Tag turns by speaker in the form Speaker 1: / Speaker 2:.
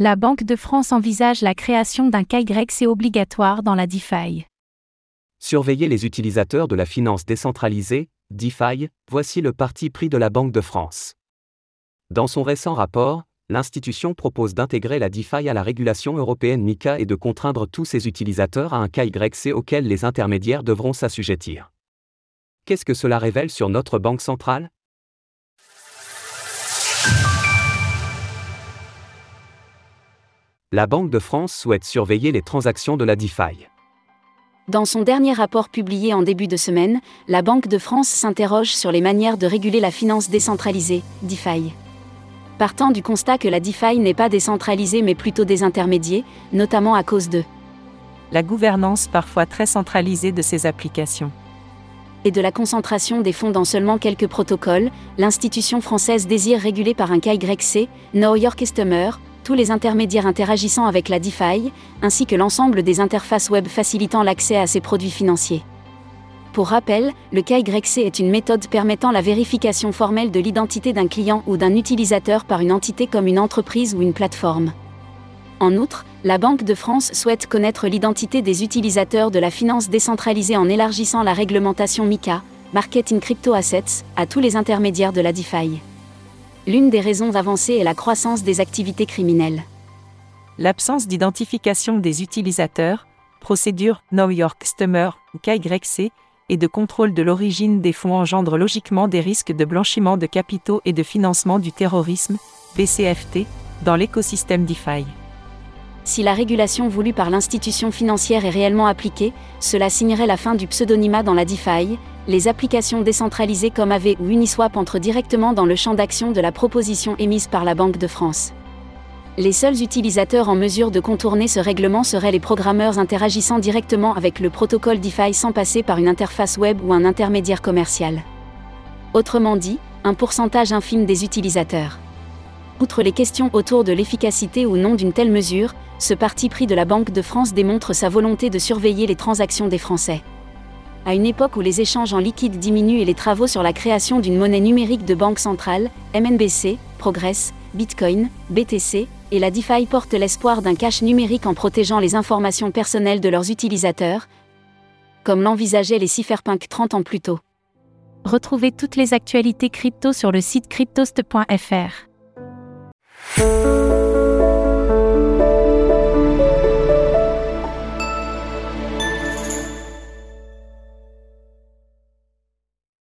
Speaker 1: La Banque de France envisage la création d'un KYC obligatoire dans la DeFi.
Speaker 2: Surveiller les utilisateurs de la finance décentralisée, DeFi, voici le parti pris de la Banque de France. Dans son récent rapport, l'institution propose d'intégrer la DeFi à la régulation européenne MICA et de contraindre tous ses utilisateurs à un KYC auquel les intermédiaires devront s'assujettir. Qu'est-ce que cela révèle sur notre banque centrale? La Banque de France souhaite surveiller les transactions de la DeFi.
Speaker 3: Dans son dernier rapport publié en début de semaine, la Banque de France s'interroge sur les manières de réguler la finance décentralisée, DeFi. Partant du constat que la DeFi n'est pas décentralisée mais plutôt désintermédiée, notamment à cause de
Speaker 4: la gouvernance parfois très centralisée de ces applications
Speaker 3: et de la concentration des fonds dans seulement quelques protocoles, l'institution française désire réguler par un KYC, Know Your Customer, les intermédiaires interagissant avec la DeFi, ainsi que l'ensemble des interfaces web facilitant l'accès à ces produits financiers. Pour rappel, le KYC est une méthode permettant la vérification formelle de l'identité d'un client ou d'un utilisateur par une entité comme une entreprise ou une plateforme. En outre, la Banque de France souhaite connaître l'identité des utilisateurs de la finance décentralisée en élargissant la réglementation MICA, Marketing Crypto Assets, à tous les intermédiaires de la DeFi. L'une des raisons avancées est la croissance des activités criminelles.
Speaker 4: L'absence d'identification des utilisateurs, procédure Know Your Customer ou KYC, et de contrôle de l'origine des fonds engendre logiquement des risques de blanchiment de capitaux et de financement du terrorisme, BCFT, dans l'écosystème DeFi.
Speaker 3: Si la régulation voulue par l'institution financière est réellement appliquée, cela signerait la fin du pseudonymat dans la DeFi, les applications décentralisées comme AV ou Uniswap entrent directement dans le champ d'action de la proposition émise par la Banque de France. Les seuls utilisateurs en mesure de contourner ce règlement seraient les programmeurs interagissant directement avec le protocole DeFi sans passer par une interface web ou un intermédiaire commercial. Autrement dit, un pourcentage infime des utilisateurs. Outre les questions autour de l'efficacité ou non d'une telle mesure, ce parti pris de la Banque de France démontre sa volonté de surveiller les transactions des Français. À une époque où les échanges en liquide diminuent et les travaux sur la création d'une monnaie numérique de banque centrale, MNBC, progressent, Bitcoin, BTC, et la DeFi portent l'espoir d'un cash numérique en protégeant les informations personnelles de leurs utilisateurs, comme l'envisageaient les cypherpunks 30 ans plus tôt.
Speaker 1: Retrouvez toutes les actualités crypto sur le site cryptost.fr.